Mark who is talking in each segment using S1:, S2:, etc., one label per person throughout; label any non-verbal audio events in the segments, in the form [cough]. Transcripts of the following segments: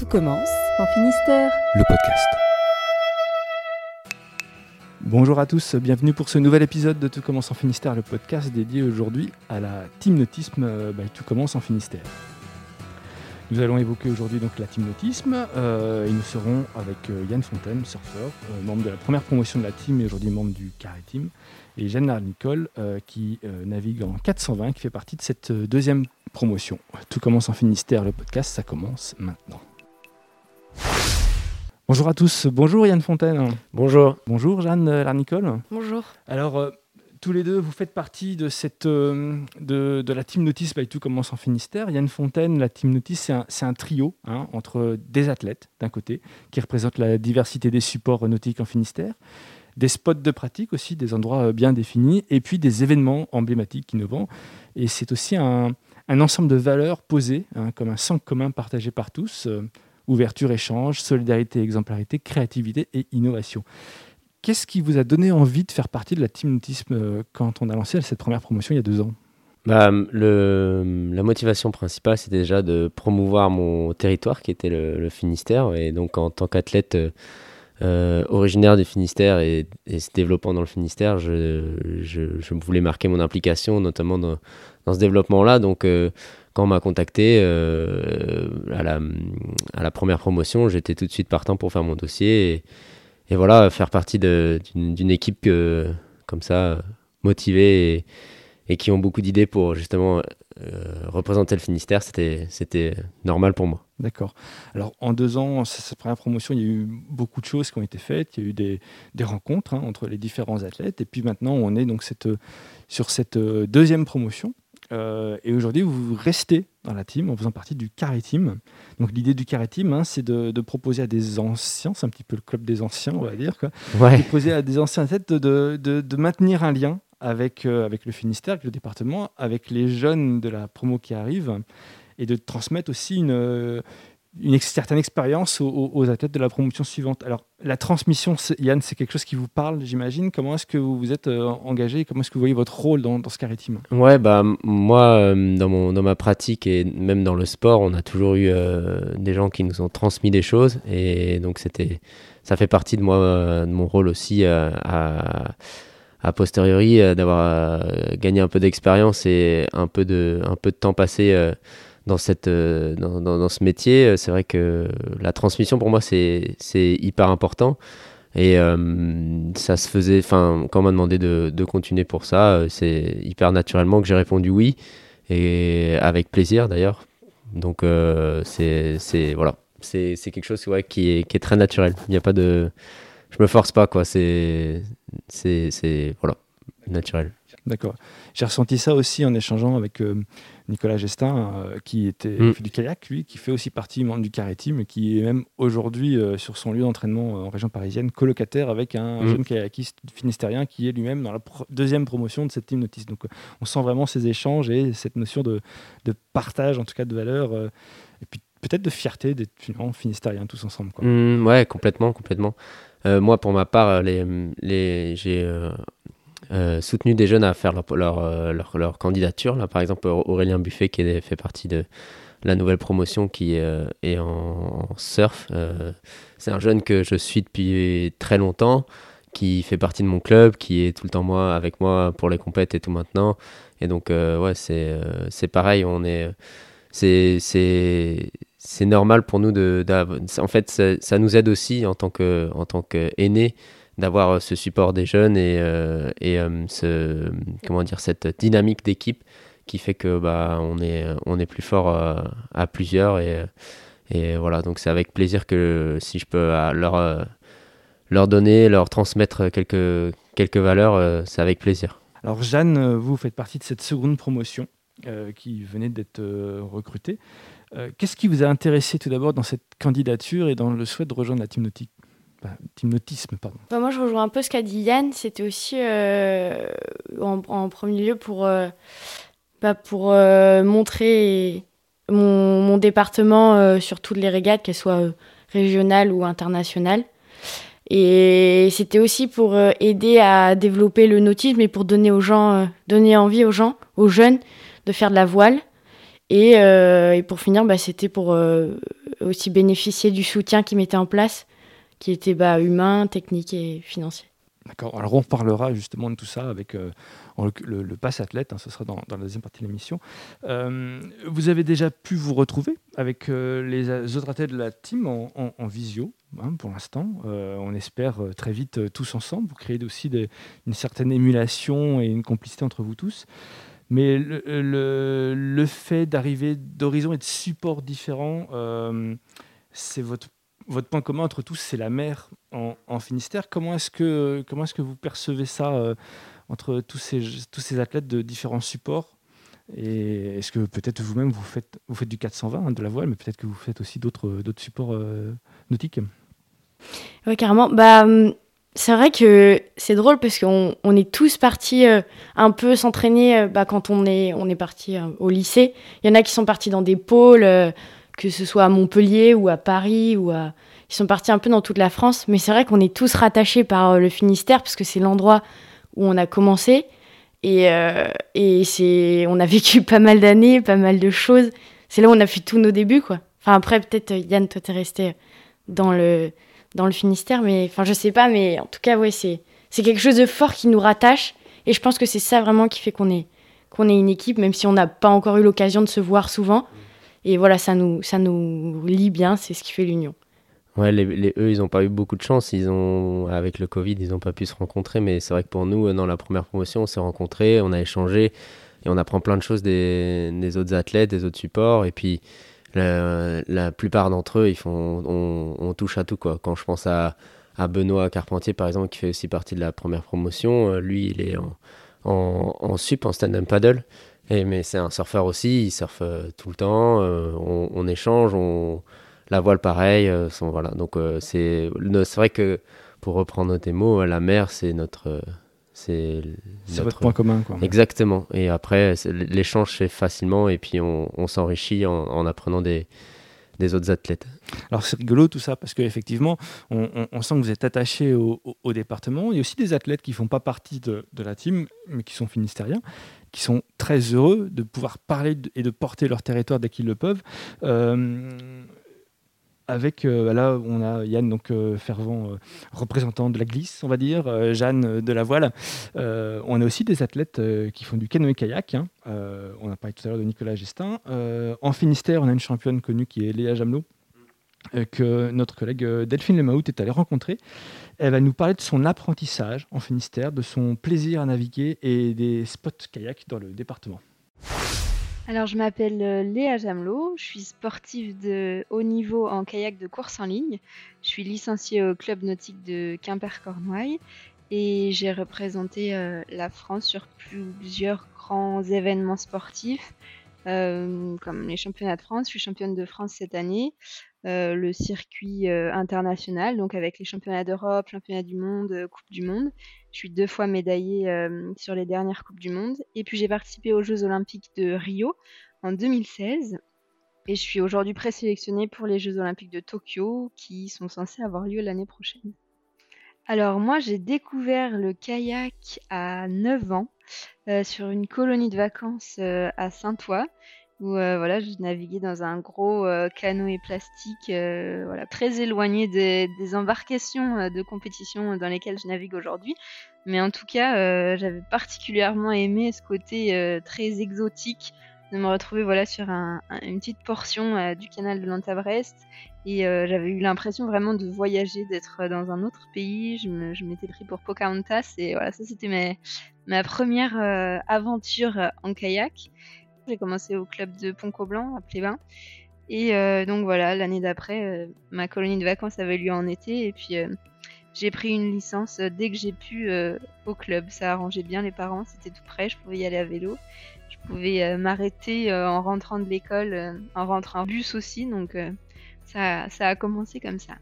S1: Tout commence en Finistère.
S2: Le podcast. Bonjour à tous, bienvenue pour ce nouvel épisode de Tout commence en Finistère, le podcast dédié aujourd'hui à la teamnotisme euh, by Tout commence en Finistère. Nous allons évoquer aujourd'hui donc la teamnotisme euh, et nous serons avec euh, Yann Fontaine, surfeur, membre de la première promotion de la team et aujourd'hui membre du Carré Team, et Jeanne Nicole qui navigue en 420, qui fait partie de cette deuxième promotion. Tout commence en Finistère, le podcast, ça commence maintenant. Bonjour à tous, bonjour Yann Fontaine.
S3: Bonjour.
S2: Bonjour Jeanne euh, Larnicole.
S4: Bonjour.
S2: Alors, euh, tous les deux, vous faites partie de, cette, euh, de, de la Team Notice by Tout commence en Finistère. Yann Fontaine, la Team Notice, c'est un, c'est un trio hein, entre des athlètes, d'un côté, qui représentent la diversité des supports nautiques en Finistère, des spots de pratique aussi, des endroits bien définis, et puis des événements emblématiques innovants. Et c'est aussi un, un ensemble de valeurs posées, hein, comme un centre commun partagé par tous. euh, ouverture, échange, solidarité, exemplarité, créativité et innovation. Qu'est-ce qui vous a donné envie de faire partie de la Team Nautisme euh, quand on a lancé cette première promotion il y a deux ans?
S3: Bah, la motivation principale, c'était déjà de promouvoir mon territoire qui était le, Finistère. Et donc, en tant qu'athlète euh, euh, originaire du Finistère et, se développant dans le Finistère, je, voulais marquer mon implication, notamment dans, ce développement-là. Donc, on m'a contacté euh, à, la, première promotion, j'étais tout de suite partant pour faire mon dossier. Et, voilà, faire partie d'une équipe euh, comme ça, motivée et, qui ont beaucoup d'idées pour justement euh, représenter le Finistère, c'était normal pour moi.
S2: D'accord. Alors en deux ans, cette première promotion, il y a eu beaucoup de choses qui ont été faites. Il y a eu des, rencontres hein, entre les différents athlètes. Et puis maintenant, on est donc sur cette deuxième promotion. Euh, et aujourd'hui, vous restez dans la team en faisant partie du Carré Team. Donc l'idée du Carré Team, hein, c'est de, de proposer à des anciens, c'est un petit peu le club des anciens, on va dire, quoi,
S3: Ouais.
S2: proposer à des anciens athlètes de, de, maintenir un lien avec, euh, avec le Finistère, avec le département, avec les jeunes de la promo qui arrivent, et de transmettre aussi une, une certaine expérience aux, athlètes de la promotion suivante. Alors, la transmission, Yann, c'est quelque chose qui vous parle, j'imagine. Comment est-ce que vous vous êtes euh, engagé Comment est-ce que vous voyez votre rôle dans, dans ce carré team?
S3: Ouais, bah moi, euh, dans, mon, dans ma pratique et même dans le sport, on a toujours eu euh, des gens qui nous ont transmis des choses. Et donc, c'était, ça fait partie de moi, de mon rôle aussi à, à posteriori, d'avoir gagné un peu d'expérience et un peu de, un peu de temps passé dans, cette, euh, dans, dans, ce métier. Euh, C'est vrai que la transmission, pour moi, c'est, hyper important. Et euh, ça se faisait, enfin, quand on m'a demandé de, de continuer pour ça, c'est hyper naturellement que j'ai répondu oui, et avec plaisir d'ailleurs. Donc, euh, c'est, voilà, c'est, quelque chose qui, est, qui est très naturel. Il n'y a pas de. Je me force pas, quoi. C'est, c'est voilà, naturel.
S2: D'accord. J'ai ressenti ça aussi en échangeant avec euh, Nicolas Gestin, euh, qui était
S3: Mm.
S2: fait du kayak, lui, qui fait aussi partie membre du carré team, et qui est même aujourd'hui euh, sur son lieu d'entraînement en région parisienne, colocataire avec un
S3: Mm.
S2: jeune kayakiste finistérien qui est lui-même dans la pro- deuxième promotion de cette team notice. Donc, on sent vraiment ces échanges et cette notion de, de partage, en tout cas de valeur, et puis peut-être de fierté d'être finistériens tous ensemble. Quoi.
S3: Mm, ouais, complètement, complètement. Moi, pour ma part, les, les, j'ai euh, soutenu des jeunes à faire leur, leur, euh, leur, candidature. Là, par exemple, Aurélien Buffet, qui fait partie de la nouvelle promotion qui euh, est en, surf. C'est un jeune que je suis depuis très longtemps, qui fait partie de mon club, qui est tout le temps moi, avec moi pour les compètes et tout maintenant. Et donc, ouais, c'est pareil, on est. C'est. c'est normal pour nous de, en fait ça, nous aide aussi en tant qu'aînés d'avoir euh, ce support des jeunes et, euh, et euh, ce comment dire cette dynamique d'équipe qui fait que bah on est on est plus fort à plusieurs et et voilà. Donc c'est avec plaisir que si je peux leur leur donner leur transmettre quelques quelques valeurs c'est avec plaisir.
S2: Alors Jeanne, vous faites partie de cette seconde promotion qui venait d'être recrutée. Qu'est-ce qui vous a intéressé tout d'abord dans cette candidature et dans le souhait de rejoindre la team nautique? Pardon.
S4: Bah, moi, je rejoins un peu ce qu'a dit Yann. C'était aussi euh, en, premier lieu pour, euh, bah, pour euh, montrer mon, département sur toutes les régates, qu'elles soient régionales ou internationales. Et c'était aussi pour aider à développer le nautisme et pour donner aux gens, donner envie aux gens, aux jeunes, de faire de la voile. Et, pour finir, bah, c'était pour aussi bénéficié du soutien qu'ils mettaient en place, qui était bah, humain, technique et financier.
S2: D'accord. Alors on reparlera justement de tout ça avec euh, le, le, pass athlète, hein, ce sera dans, la deuxième partie de l'émission. Euh, vous avez déjà pu vous retrouver avec euh, les autres athlètes de la team en, visio hein, pour l'instant. on espère très vite tous ensemble. Vous créez aussi une certaine émulation et une complicité entre vous tous. Mais le, le fait d'arriver d'horizons et de supports différents, c'est votre votre point commun entre tous, c'est la mer en, Finistère. Comment est-ce que, comment est que vous percevez ça euh, entre tous ces, tous ces athlètes de différents supports? Et est-ce que peut-être vous-même, vous faites, vous faites du 420, hein, de la voile, mais peut-être que vous faites aussi d'autres, supports euh, nautiques?
S4: Oui, carrément. Bah, hum, c'est vrai que c'est drôle parce qu'on on est tous partis euh, un peu s'entraîner bah, quand on est, on est parti au lycée. Il y en a qui sont partis dans des pôles que ce soit à Montpellier ou à Paris ou à... Ils sont partis un peu dans toute la France, mais c'est vrai qu'on est tous rattachés par euh, le Finistère parce que c'est l'endroit où on a commencé et, euh, et c'est on a [laughs] vécu pas mal d'années, pas mal de choses. C'est là où on a fait tous nos débuts quoi. Enfin après peut-être Yann toi t'es resté dans le dans le Finistère mais enfin je sais pas mais en tout cas ouais c'est c'est quelque chose de fort qui nous rattache et je pense que c'est ça vraiment qui fait qu'on est qu'on est une équipe même si on n'a pas encore eu l'occasion de se voir souvent. Et voilà, ça nous, ça nous lie bien, c'est ce qui fait l'union.
S3: Ouais, les, eux, ils n'ont pas eu beaucoup de chance. Ils ont, avec le Covid, ils n'ont pas pu se rencontrer. Mais c'est vrai que pour nous, dans la première promotion, on s'est rencontrés, on a échangé et on apprend plein de choses des, des autres athlètes, des autres supports. Et puis, la, plupart d'entre eux, ils font, on, touche à tout. Quoi. Quand je pense à, à, Benoît Carpentier, par exemple, qui fait aussi partie de la première promotion, euh, lui, il est en, en sup, en stand-up paddle mais c'est un surfeur aussi, il surfe euh, tout le temps, euh, on, échange, on, la voile pareil. Euh, voilà. Donc c'est vrai que pour reprendre tes mots, la mer c'est notre.
S2: c'est votre point commun. Quoi.
S3: Exactement. Et après, l'échange c'est facilement et puis on, s'enrichit en, apprenant des, des autres athlètes.
S2: Alors c'est rigolo tout ça parce qu'effectivement, on, on, sent que vous êtes attaché au, département. Il y a aussi des athlètes qui ne font pas partie de, de, la team, mais qui sont finistériens qui sont très heureux de pouvoir parler et de porter leur territoire dès qu'ils le peuvent. Euh, avec euh, là on a Yann donc euh, fervent représentant de la glisse on va dire Jeanne de la voile on a aussi des athlètes qui font du canoë kayak hein. on a parlé tout à l'heure de Nicolas Gestin en Finistère on a une championne connue qui est Léa Jamelot que notre collègue Delphine Lemaout est allée rencontrer elle va nous parler de son apprentissage en Finistère, de son plaisir à naviguer et des spots kayak dans le département.
S5: Alors, je m'appelle euh, Léa Jamelot, je suis sportive de haut niveau en kayak de course en ligne. Je suis licenciée au club nautique de Quimper-Cornouailles et j'ai représenté euh, la France sur plusieurs grands événements sportifs, euh, comme les championnats de France. Je suis championne de France cette année. Euh, le circuit euh, international, donc avec les championnats d'Europe, championnats du monde, Coupe du Monde. Je suis deux fois médaillée sur les dernières Coupes du Monde. Et puis j'ai participé aux Jeux Olympiques de Rio en 2016. Et je suis aujourd'hui présélectionnée pour les Jeux Olympiques de Tokyo qui sont censés avoir lieu l'année prochaine. Alors moi j'ai découvert le kayak à 9 ans sur une colonie de vacances à Saint-Ouen où euh, voilà, je naviguais dans un gros euh, canoë plastique, euh, voilà, très éloigné des, embarcations de compétition dans lesquelles je navigue aujourd'hui. Mais en tout cas, j'avais particulièrement aimé ce côté très exotique de me retrouver voilà sur un, une petite portion du canal de l'Antabrest et j'avais eu l'impression vraiment de voyager, d'être dans un autre pays. Je, m'étais pris pour Pocahontas et voilà, ça c'était ma, ma première aventure en kayak. J'ai commencé au club de Pont-Coblan à Plévin. Et euh, donc voilà, l'année d'après, euh, ma colonie de vacances avait lieu en été. Et puis euh, j'ai pris une licence dès que j'ai pu au club. Ça arrangeait bien les parents, c'était tout près, je pouvais y aller à vélo. Je pouvais m'arrêter en rentrant de l'école, en rentrant en bus aussi. Donc ça, ça a commencé comme ça.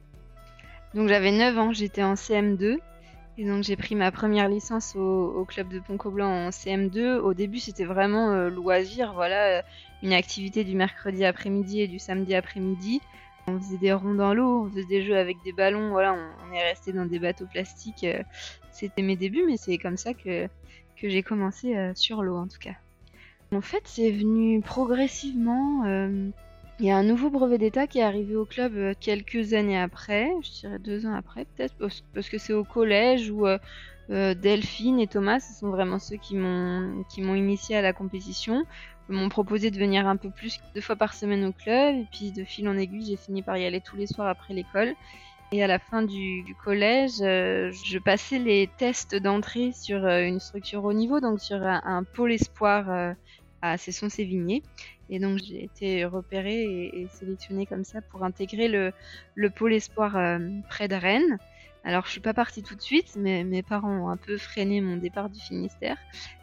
S5: Donc j'avais 9 ans, j'étais en CM2. Et donc j'ai pris ma première licence au, club de Pont-Coblan en CM2. Au début c'était vraiment euh, loisir, voilà, euh, une activité du mercredi après-midi et du samedi après-midi. On faisait des ronds dans l'eau, on faisait des jeux avec des ballons, voilà, on, est resté dans des bateaux plastiques. Euh, c'était mes débuts, mais c'est comme ça que, que j'ai commencé sur l'eau en tout cas. En fait, c'est venu progressivement. Il y a un nouveau brevet d'État qui est arrivé au club euh, quelques années après, je dirais deux ans après peut-être, parce que c'est au collège où euh, euh, Delphine et Thomas, ce sont vraiment ceux qui m'ont initié à la compétition, m'ont proposé de venir un peu plus deux fois par semaine au club, et puis de fil en aiguille, j'ai fini par y aller tous les soirs après l'école. Et à la fin du, collège, je passais les tests d'entrée sur une structure haut niveau, donc sur un, pôle espoir à Cesson-Sévigné. Et donc j'ai été repérée et, sélectionnée comme ça pour intégrer le, le pôle espoir euh, près de Rennes. Alors je suis pas partie tout de suite, mais mes parents ont un peu freiné mon départ du Finistère,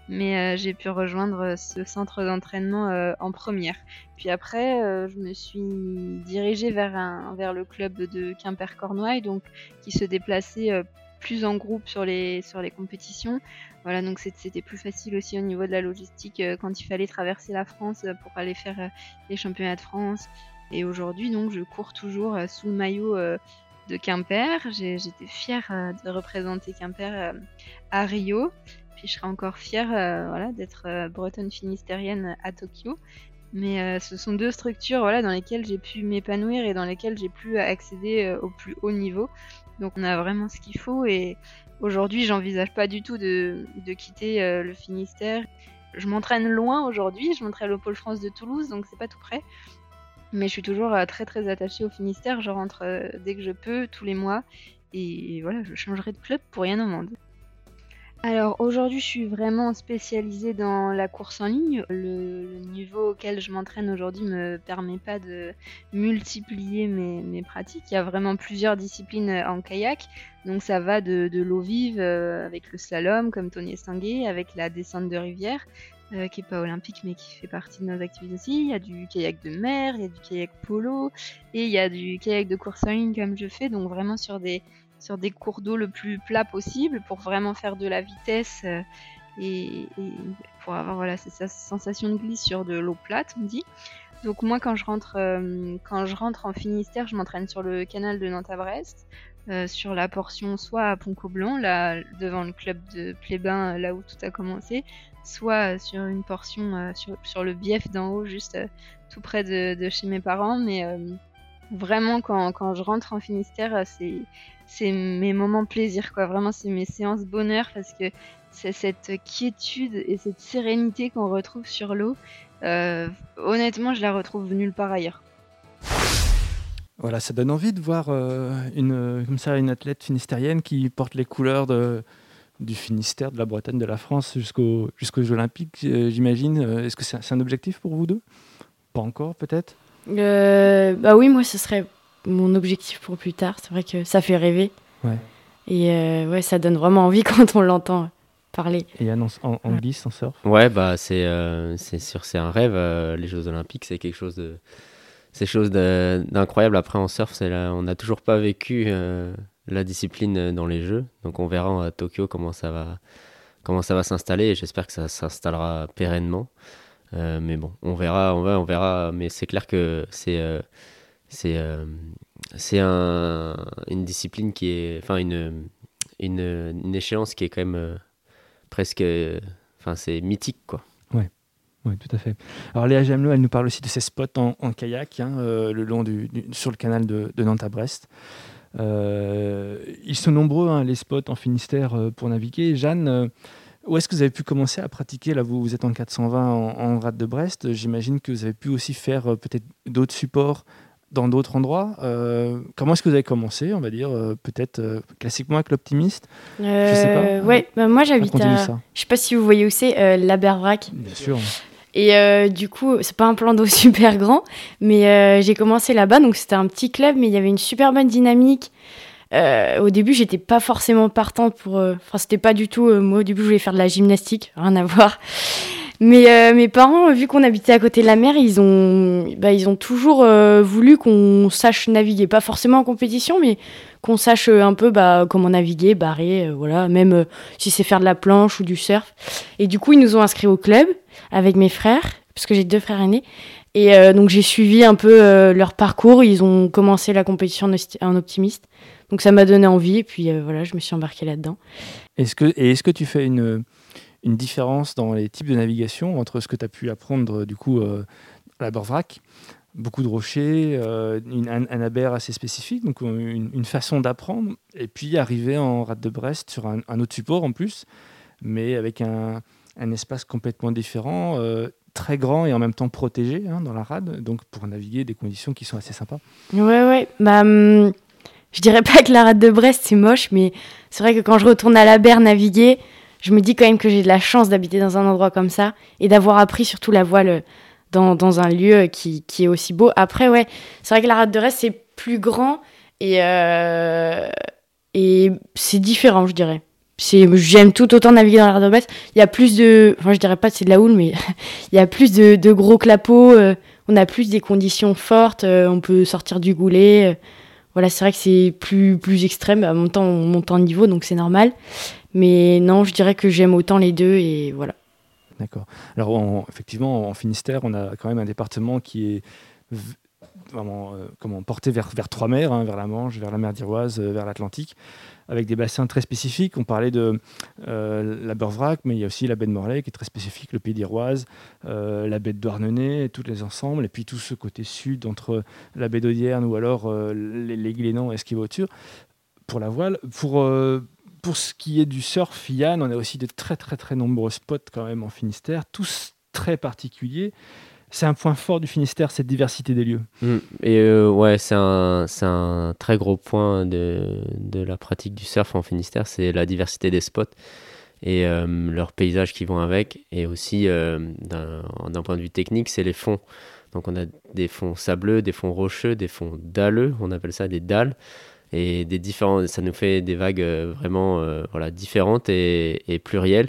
S5: mais euh, j'ai pu rejoindre ce centre d'entraînement euh, en première. Puis après, je me suis dirigée vers vers le club de Quimper-Cornouailles, qui se déplaçait plus en groupe sur les sur les compétitions. Voilà, donc c'était plus facile aussi au niveau de la logistique euh, quand il fallait traverser la France euh, pour aller faire euh, les championnats de France. Et aujourd'hui, donc, je cours toujours sous le maillot de Quimper. J'étais fière de représenter Quimper à Rio. Puis je serai encore fière voilà, d'être bretonne finistérienne à Tokyo. Mais ce sont deux structures voilà, dans lesquelles j'ai pu m'épanouir et dans lesquelles j'ai pu accéder au plus haut niveau. Donc on a vraiment ce qu'il faut et Aujourd'hui, j'envisage pas du tout de, quitter euh, le Finistère. Je m'entraîne loin aujourd'hui, je m'entraîne au Pôle France de Toulouse, donc c'est pas tout près. Mais je suis toujours euh, très très attachée au Finistère. Je rentre euh, dès que je peux, tous les mois. Et voilà, je changerai de club pour rien au monde. Alors aujourd'hui, je suis vraiment spécialisée dans la course en ligne. Le, niveau auquel je m'entraîne aujourd'hui me permet pas de multiplier mes, pratiques. Il y a vraiment plusieurs disciplines en kayak. Donc ça va de, l'eau vive euh, avec le slalom comme Tony Estanguet, avec la descente de rivière. Euh, qui est pas olympique mais qui fait partie de nos activités aussi. Il y a du kayak de mer, il y a du kayak polo et il y a du kayak de course en ligne comme je fais, donc vraiment sur des sur des cours d'eau le plus plat possible pour vraiment faire de la vitesse euh, et, pour avoir voilà cette sensation de glisse sur de l'eau plate, on dit. Donc moi quand je rentre euh, quand je rentre en Finistère, je m'entraîne sur le canal de Nantes à Brest, euh, sur la portion soit à Pont-Coblan, là devant le club de Plébin, là où tout a commencé, soit sur une portion sur, le bief d'en haut, juste tout près de, de, chez mes parents, mais vraiment quand, quand, je rentre en Finistère, c'est c'est mes moments plaisir, quoi. Vraiment, c'est mes séances bonheur parce que c'est cette quiétude et cette sérénité qu'on retrouve sur l'eau. Euh, honnêtement, je la retrouve nulle part ailleurs.
S2: Voilà, ça donne envie de voir euh, une, comme ça, une athlète finistérienne qui porte les couleurs du Finistère, de la Bretagne, de la France jusqu'aux jusqu'aux Olympiques, euh, j'imagine. Est-ce que c'est un objectif pour vous deux? Pas encore, peut-être?
S4: Bah oui, moi, ce serait mon objectif pour plus tard. C'est vrai que ça fait rêver. Ouais. Et euh, ouais, ça donne vraiment envie [laughs] quand on l'entend parler.
S2: Et en, en, en glisse, en surf
S3: Ouais, bah c'est euh, c'est sûr, c'est un rêve. Euh, les Jeux Olympiques, c'est quelque chose de c'est chose d'incroyable. Après en surf, c'est on n'a toujours pas vécu la discipline dans les Jeux, donc on verra à Tokyo comment ça va comment ça va s'installer. Et j'espère que ça s'installera pérennement. Mais bon, on verra, on verra, on verra. Mais c'est clair que c'est c'est euh, c'est un, une discipline qui est. Enfin, une, une, une, échéance qui est quand même euh, presque. Enfin, c'est mythique, quoi.
S2: Ouais. Oui, tout à fait. Alors Léa Jamelot, elle nous parle aussi de ses spots en, kayak, hein, euh, le long du, sur le canal de, de Nantes à Brest. ils sont nombreux, hein, les spots en Finistère pour naviguer. Jeanne, où est-ce que vous avez pu commencer à pratiquer Là, vous, vous êtes en 420 en, en rade de Brest. J'imagine que vous avez pu aussi faire peut-être d'autres supports dans d'autres endroits. Euh, comment est-ce que vous avez commencé, on va dire, euh, peut-être euh, classiquement avec l'optimiste?
S4: Je sais pas. Ouais, bah, moi j'habite à. Je sais pas si vous voyez où c'est, la Berbrac.
S2: Bien sûr.
S4: Et du coup, c'est pas un plan d'eau [laughs] super grand, mais j'ai commencé là-bas, donc c'était un petit club, mais il y avait une super bonne dynamique. Au début, j'étais pas forcément partante pour. Enfin, c'était pas du tout. moi, au début, je voulais faire de la gymnastique, rien à [laughs] voir. Mais euh, mes parents, vu qu'on habitait à côté de la mer, ils ont, bah, ils ont toujours euh, voulu qu'on sache naviguer. Pas forcément en compétition, mais qu'on sache euh, un peu bah, comment naviguer, barrer, voilà, même si c'est faire de la planche ou du surf. Et du coup, ils nous ont inscrits au club avec mes frères, parce que j'ai deux frères aînés. Et donc, j'ai suivi un peu leur parcours. Ils ont commencé la compétition en optimiste. Donc, ça m'a donné envie. Et puis, voilà, je me suis embarquée là-dedans.
S2: Est-ce que, et est-ce que tu fais une une différence dans les types de navigation entre ce que tu as pu apprendre du coup euh, à la Borvrac? Beaucoup de rochers, une, un, un assez spécifique, donc une, façon d'apprendre, et puis arriver en rade de Brest sur un, autre support en plus, mais avec un, espace complètement différent, très grand et en même temps protégé hein, dans la rade, donc pour naviguer des conditions qui sont assez sympas.
S4: Ouais, ouais, bah, hum, je dirais pas que la rade de Brest c'est moche, mais c'est vrai que quand je retourne à la berre naviguer, je me dis quand même que j'ai de la chance d'habiter dans un endroit comme ça et d'avoir appris surtout la voile euh, dans, un lieu qui, qui, est aussi beau. Après, ouais, c'est vrai que la rade de Reste, c'est plus grand et, euh, et c'est différent, je dirais. J'aime tout autant naviguer dans la rade de Brest. Il y a plus de. Enfin, je dirais pas c'est de la houle, mais [laughs] il y a plus de, gros clapots. Euh, on a plus des conditions fortes. on peut sortir du goulet. Voilà, c'est vrai que c'est plus, plus extrême. À mon temps, on monte en niveau, donc c'est normal. Mais non, je dirais que j'aime autant les deux et voilà.
S2: D'accord. Alors, effectivement, en Finistère, on a quand même un département qui est vraiment euh, comment, porté vers, vers trois mers, hein, vers la Manche, vers la mer d'Iroise, euh, vers l'Atlantique, avec des bassins très spécifiques. On parlait de euh, la Beurvrac, mais il y a aussi la baie de Morlaix qui est très spécifique, le Pays d'Iroise, la baie de Douarnenez, tous les ensembles, et puis tout ce côté sud entre la baie d'Audierne ou alors les, Glénans et Esquivauture pour la voile. Pour pour ce qui est du surf, Yann, on a aussi de très très très nombreux spots quand même en Finistère, tous très particuliers. C'est un point fort du Finistère, cette diversité des lieux.
S3: Mm. Et euh, ouais, c'est un, un, très gros point de, de, la pratique du surf en Finistère, c'est la diversité des spots et euh, leurs paysages qui vont avec. Et aussi, euh, d'un point de vue technique, c'est les fonds. Donc on a des fonds sableux, des fonds rocheux, des fonds dalleux, on appelle ça des dalles et des différents, ça nous fait des vagues euh, vraiment voilà, différentes et, plurielles.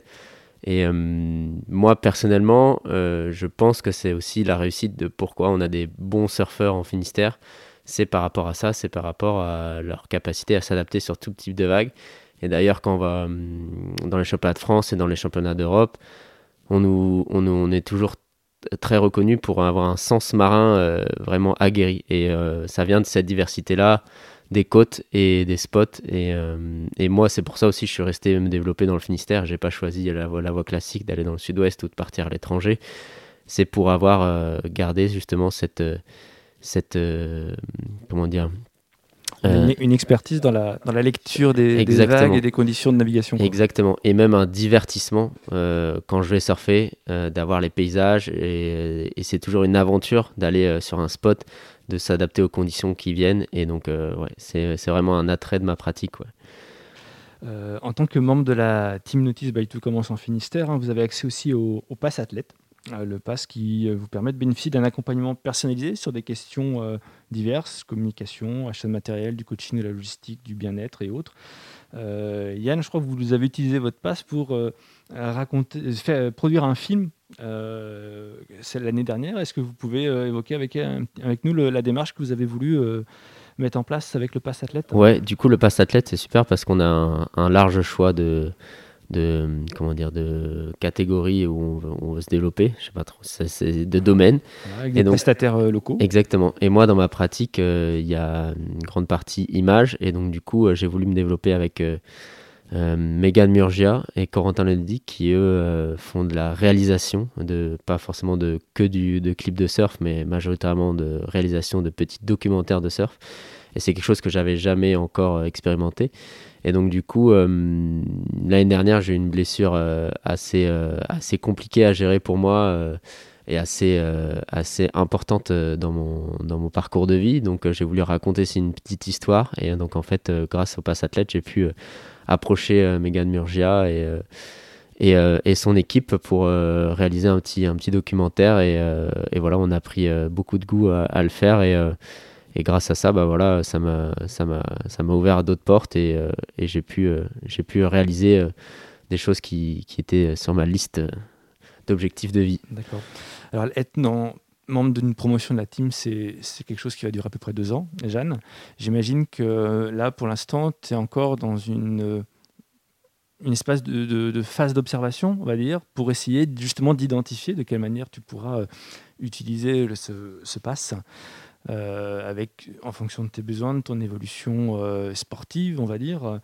S3: Et euh, moi, personnellement, je pense que c'est aussi la réussite de pourquoi on a des bons surfeurs en Finistère. C'est par rapport à ça, c'est par rapport à leur capacité à s'adapter sur tout type de vagues. Et d'ailleurs, quand on va dans les championnats de France et dans les championnats d'Europe, on, nous, on, est toujours très reconnu pour avoir un sens marin vraiment aguerri. Et ça vient de cette diversité-là des côtes et des spots. Et, euh, et moi, c'est pour ça aussi que je suis resté me développer dans le Finistère. J'ai pas choisi la voie, la voie classique d'aller dans le sud-ouest ou de partir à l'étranger. C'est pour avoir euh, gardé justement cette, euh, cette comment dire,
S2: une, expertise dans la, dans la lecture des, des, vagues et des conditions de navigation.
S3: Exactement. Et même un divertissement quand je vais surfer, d'avoir les paysages. Et, et c'est toujours une aventure d'aller sur un spot de s'adapter aux conditions qui viennent. Et donc, euh, ouais, c'est vraiment un attrait de ma pratique. Ouais.
S2: Euh, en tant que membre de la Team Notice by Tout Commence en Finistère, hein, vous avez accès aussi au, au Pass Athlète, euh, le pass qui vous permet de bénéficier d'un accompagnement personnalisé sur des questions diverses, communication, achat de matériel, du coaching, de la logistique, du bien-être et autres. Yann, je crois que vous avez utilisé votre pass pour raconter, faire, produire un film euh, c'est l'année dernière. Est-ce que vous pouvez euh, évoquer avec, euh, avec nous la démarche que vous avez voulu mettre en place avec le Pass Athlète?
S3: Ouais, du coup, le Pass Athlète, c'est super parce qu'on a un, large choix de, de, comment dire, de catégories où on veut, se développer, je sais pas trop, c'est de domaines.
S2: avec des prestataires locaux.
S3: Exactement. Et moi, dans ma pratique, il y a une grande partie image. Et donc, du coup, j'ai voulu me développer avec euh, Megan Murgia et Corentin Ledic qui eux euh, font de la réalisation, pas forcément que du, de clips de surf, mais majoritairement de réalisation de petits documentaires de surf. Et c'est quelque chose que j'avais jamais encore euh, expérimenté. Et donc du coup, l'année dernière, j'ai eu une blessure assez compliquée à gérer pour moi et assez, assez importante dans mon, dans mon parcours de vie. Donc j'ai voulu raconter une petite histoire. Et donc en fait, grâce au Pass Athlète, j'ai pu approcher euh, Megan Murgia et, euh, et, euh, son équipe pour réaliser un petit, un petit documentaire. Et, voilà, on a pris beaucoup de goût à, le faire. Et, et grâce à ça, bah voilà, ça m'a, ouvert d'autres portes et, et j'ai pu, j'ai pu réaliser des choses qui, qui, étaient sur ma liste d'objectifs de vie.
S2: D'accord. Alors, être membre d'une promotion de la team, c'est quelque chose qui va durer à peu près deux ans. Jeanne, j'imagine que là, pour l'instant, tu es encore dans une, une espèce de, phase d'observation, on va dire, pour essayer justement d'identifier de quelle manière tu pourras euh, utiliser ce, ce pass. avec, en fonction de tes besoins, de ton évolution sportive, on va dire.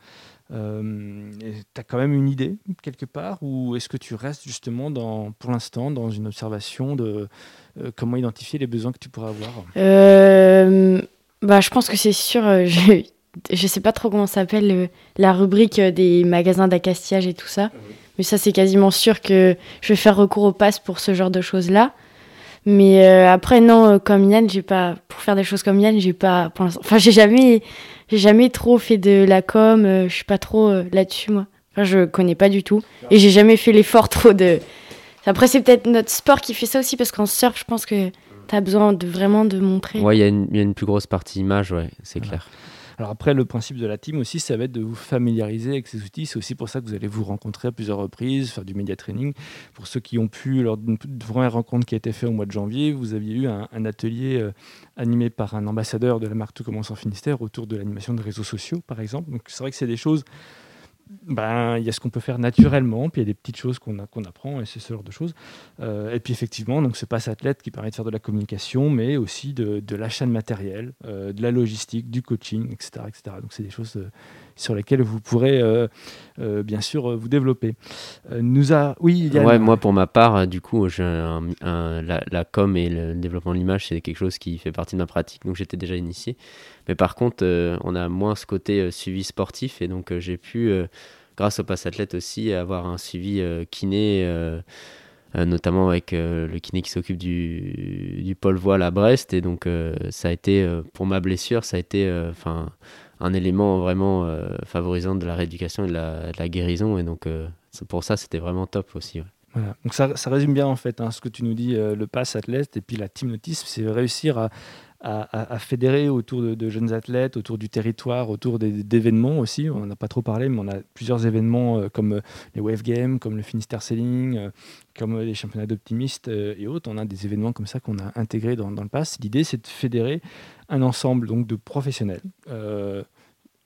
S2: Tu as quand même une idée quelque part ou est-ce que tu restes justement dans, pour l'instant dans une observation de comment identifier les besoins que tu pourrais avoir?
S4: Bah, Je pense que c'est sûr, [laughs] je sais pas trop comment s'appelle la rubrique des magasins d'accastillage et tout ça. Ah mais ça, c'est quasiment sûr que je vais faire recours au pass pour ce genre de choses-là. Mais euh, après, non, euh, comme Yann, j'ai pas, pour faire des choses comme Yann, j'ai pas, enfin, j'ai jamais, j'ai jamais trop fait de la com, euh, je suis pas trop là-dessus, moi. Enfin, je connais pas du tout. Et j'ai jamais fait l'effort [laughs] trop de. Après, c'est peut-être notre sport qui fait ça aussi, parce qu'en surf, je pense que tu as besoin de vraiment de montrer.
S3: Ouais, il y, y, a une plus grosse partie image, ouais, c'est clair.
S2: Alors après, le principe de la team aussi, ça va être de vous familiariser avec ces outils. C'est aussi pour ça que vous allez vous rencontrer à plusieurs reprises, faire du média training. Pour ceux qui ont pu, lors d'une première rencontre qui a été faite au mois de janvier, vous aviez eu un, atelier euh, animé par un ambassadeur de la marque Tout commence en Finistère autour de l'animation de réseaux sociaux, par exemple. Donc c'est vrai que c'est des choses ben, il y a ce qu'on peut faire naturellement, puis il y a des petites choses qu'on apprend, et c'est ce genre de choses. Euh, et puis effectivement, donc ce passe athlète qui permet de faire de la communication, mais aussi de, de l'achat de matériel, euh, de la logistique, du coaching, etc. etc. Donc c'est des choses euh, sur lesquelles vous pourrez euh, euh, bien sûr euh, vous développer. nous a... Oui,
S3: ouais, moi pour ma part, du coup, la, la, com et le développement de l'image, c'est quelque chose qui fait partie de ma pratique, donc j'étais déjà initié. Mais par contre, on a moins ce côté suivi sportif, et donc j'ai pu, grâce au pass athlète aussi, avoir un suivi kiné. notamment avec le kiné qui s'occupe du, du pôle voile à Brest. Et donc, ça a été, pour ma blessure, ça a été enfin un élément vraiment euh, favorisant de la rééducation et de la, guérison. Et donc, euh, pour ça, c'était vraiment top aussi.
S2: Voilà. Donc ça, ça, résume bien en fait hein, ce que tu nous dis, euh, le pass athlète et puis la team notice, c'est réussir à, à, fédérer autour de, jeunes athlètes, autour du territoire, autour d'événements aussi. On n'en a pas trop parlé, mais on a plusieurs événements comme les Wave Games, comme le Finistère Sailing, comme les championnats d'optimistes et autres. On a des événements comme ça qu'on a intégrés dans, dans le pass. L'idée, c'est de fédérer un ensemble donc, de professionnels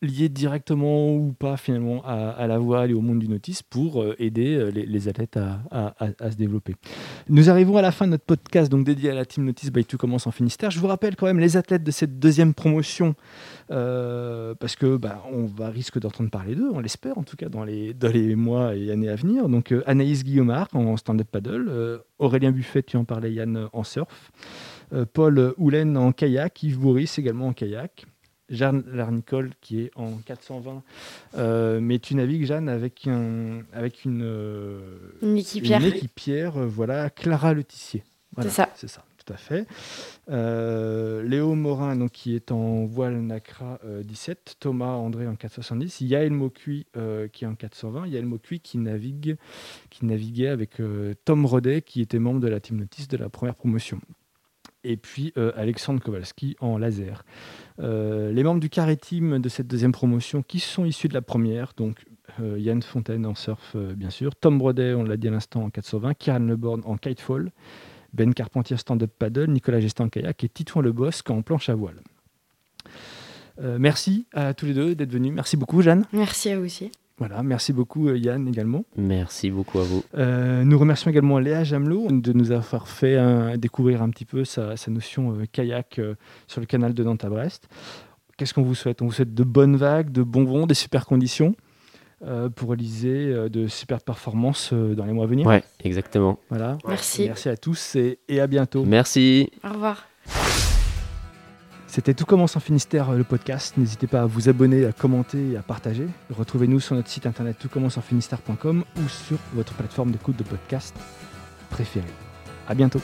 S2: liés directement ou pas finalement à, la voile et au monde du notice pour euh, aider euh, les, athlètes à, se développer. Nous arrivons à la fin de notre podcast donc dédié à la team notice by Tout commence en Finistère. Je vous rappelle quand même les athlètes de cette deuxième promotion euh, parce que bah, on va risque d'entendre parler d'eux, on l'espère en tout cas dans les, mois et années à venir. Donc Anaïs Guillaumard en stand-up paddle, Aurélien Buffet, tu en parlais Yann en surf, Paul Houlen en kayak, Yves Boris également en kayak. Jeanne Larnicole qui est en 420. Euh, mais tu navigues, Jeanne, avec, un, avec une, euh,
S4: une équipière.
S2: Une équipière euh, voilà, Clara Letissier.
S4: c'est ça.
S2: C'est ça, tout à fait. Léo Morin, donc, qui est en voile Nacra 17. Thomas André en 470. Yael Mocuy qui est en 420. Yael Mocuy qui, navigue, qui naviguait avec Tom Rodet, qui était membre de la Team Notice de la première promotion et puis euh, Alexandre Kowalski en laser. Euh, les membres du carré team de cette deuxième promotion qui sont issus de la première, donc euh, Yann Fontaine en surf bien sûr, Tom Brodet, on l'a dit à l'instant en 420, Kieran Leborn en kitefall, Ben Carpentier stand-up paddle, Nicolas Gestin en kayak et Titouan Le Bosque en planche à voile. merci à tous les deux d'être venus. Merci beaucoup Jeanne.
S4: Merci à vous aussi.
S2: Voilà, merci beaucoup euh, Yann également.
S3: Merci beaucoup à vous.
S2: Euh, nous remercions également Léa Jamelot de nous avoir fait découvrir un petit peu sa, notion euh, kayak sur le canal de Nantes à Brest. Qu'est-ce qu'on vous souhaite? On vous souhaite de bonnes vagues, de bons vents, des super conditions pour réaliser de super performances dans les mois à venir.
S3: Ouais, exactement.
S2: Voilà.
S4: Merci.
S2: Merci à tous et, et à bientôt.
S3: Merci.
S4: Au revoir.
S2: C'était Tout commence en Finistère, le podcast. N'hésitez pas à vous abonner, à commenter et à partager. Retrouvez-nous sur notre site internet toutcommenceenfinistère.com ou sur votre plateforme d'écoute de podcast préférée. À bientôt.